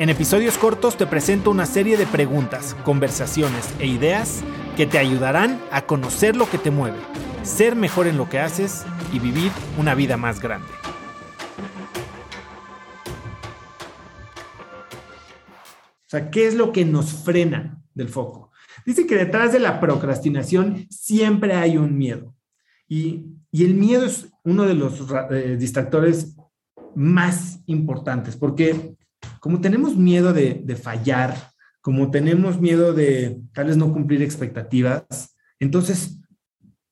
En episodios cortos te presento una serie de preguntas, conversaciones e ideas que te ayudarán a conocer lo que te mueve, ser mejor en lo que haces y vivir una vida más grande. O sea, ¿qué es lo que nos frena del foco? Dice que detrás de la procrastinación siempre hay un miedo. Y, el miedo es uno de los eh, distractores más importantes, porque como tenemos miedo de, fallar, como tenemos miedo de tal vez no cumplir expectativas, entonces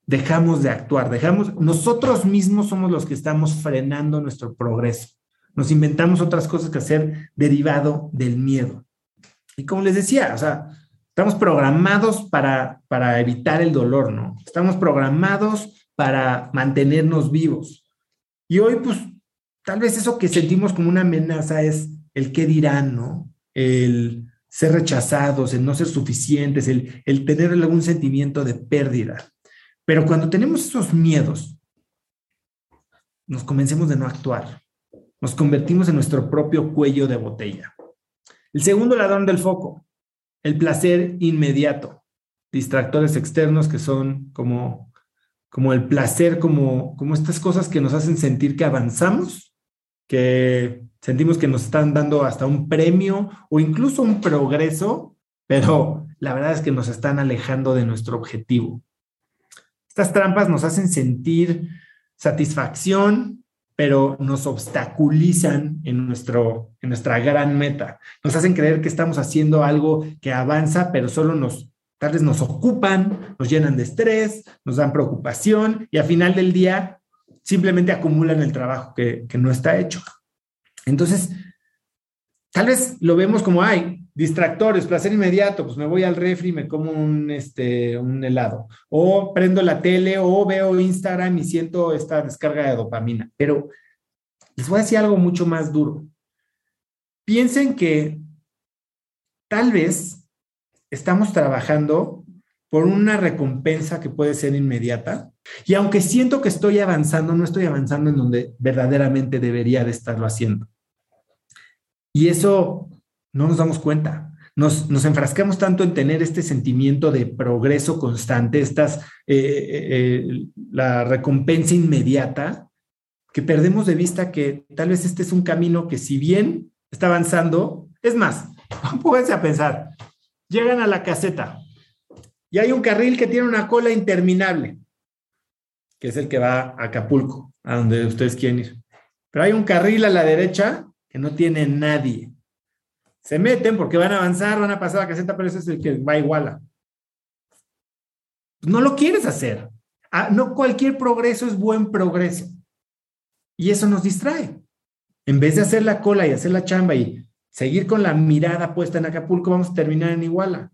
dejamos de actuar, dejamos, nosotros mismos somos los que estamos frenando nuestro progreso. Nos inventamos otras cosas que hacer derivado del miedo. Y como les decía, o sea, estamos programados para, para evitar el dolor, ¿no? Estamos programados para mantenernos vivos. Y hoy, pues, tal vez eso que sentimos como una amenaza es el qué dirán, ¿no? El ser rechazados, el no ser suficientes, el, el tener algún sentimiento de pérdida. Pero cuando tenemos esos miedos, nos convencemos de no actuar. Nos convertimos en nuestro propio cuello de botella. El segundo ladrón del foco, el placer inmediato. Distractores externos que son como, como el placer, como, como estas cosas que nos hacen sentir que avanzamos, que sentimos que nos están dando hasta un premio o incluso un progreso, pero la verdad es que nos están alejando de nuestro objetivo. Estas trampas nos hacen sentir satisfacción, pero nos obstaculizan en, nuestro, en nuestra gran meta. Nos hacen creer que estamos haciendo algo que avanza, pero solo nos, tal vez nos ocupan, nos llenan de estrés, nos dan preocupación y al final del día simplemente acumulan el trabajo que, que no está hecho. Entonces, tal vez lo vemos como, ay, distractores, placer inmediato, pues me voy al refri y me como un, este, un helado. O prendo la tele o veo Instagram y siento esta descarga de dopamina. Pero les voy a decir algo mucho más duro. Piensen que tal vez estamos trabajando por una recompensa que puede ser inmediata. Y aunque siento que estoy avanzando, no estoy avanzando en donde verdaderamente debería de estarlo haciendo. Y eso no nos damos cuenta. Nos, nos enfrascamos tanto en tener este sentimiento de progreso constante, estas, eh, eh, eh, la recompensa inmediata, que perdemos de vista que tal vez este es un camino que si bien está avanzando, es más, pónganse a pensar, llegan a la caseta y hay un carril que tiene una cola interminable, que es el que va a Acapulco, a donde ustedes quieren ir. Pero hay un carril a la derecha que no tiene nadie. Se meten porque van a avanzar, van a pasar la caseta, pero ese es el que va igual. No lo quieres hacer. Ah, no cualquier progreso es buen progreso. Y eso nos distrae. En vez de hacer la cola y hacer la chamba y seguir con la mirada puesta en Acapulco, vamos a terminar en Iguala.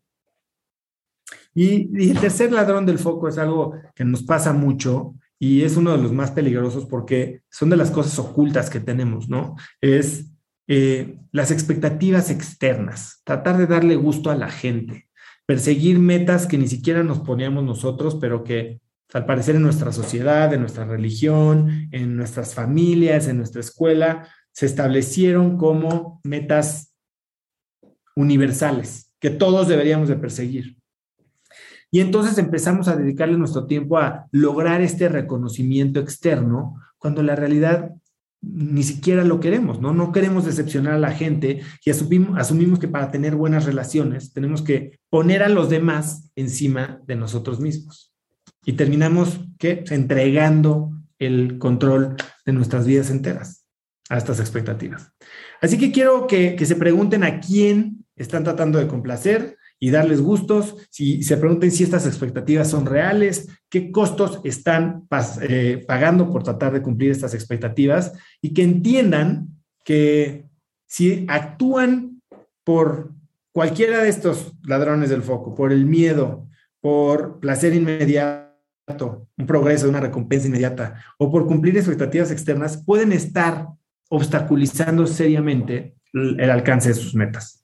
Y, el tercer ladrón del foco es algo que nos pasa mucho y es uno de los más peligrosos porque son de las cosas ocultas que tenemos, ¿no? Es eh, las expectativas externas, tratar de darle gusto a la gente, perseguir metas que ni siquiera nos poníamos nosotros, pero que al parecer en nuestra sociedad, en nuestra religión, en nuestras familias, en nuestra escuela, se establecieron como metas universales que todos deberíamos de perseguir. Y entonces empezamos a dedicarle nuestro tiempo a lograr este reconocimiento externo, cuando la realidad ni siquiera lo queremos, ¿no? No queremos decepcionar a la gente y asumimos, asumimos que para tener buenas relaciones tenemos que poner a los demás encima de nosotros mismos. Y terminamos, ¿qué? Entregando el control de nuestras vidas enteras a estas expectativas. Así que quiero que, que se pregunten a quién están tratando de complacer, y darles gustos, si se pregunten si estas expectativas son reales, qué costos están eh, pagando por tratar de cumplir estas expectativas y que entiendan que si actúan por cualquiera de estos ladrones del foco, por el miedo, por placer inmediato, un progreso, una recompensa inmediata, o por cumplir expectativas externas, pueden estar obstaculizando seriamente el alcance de sus metas.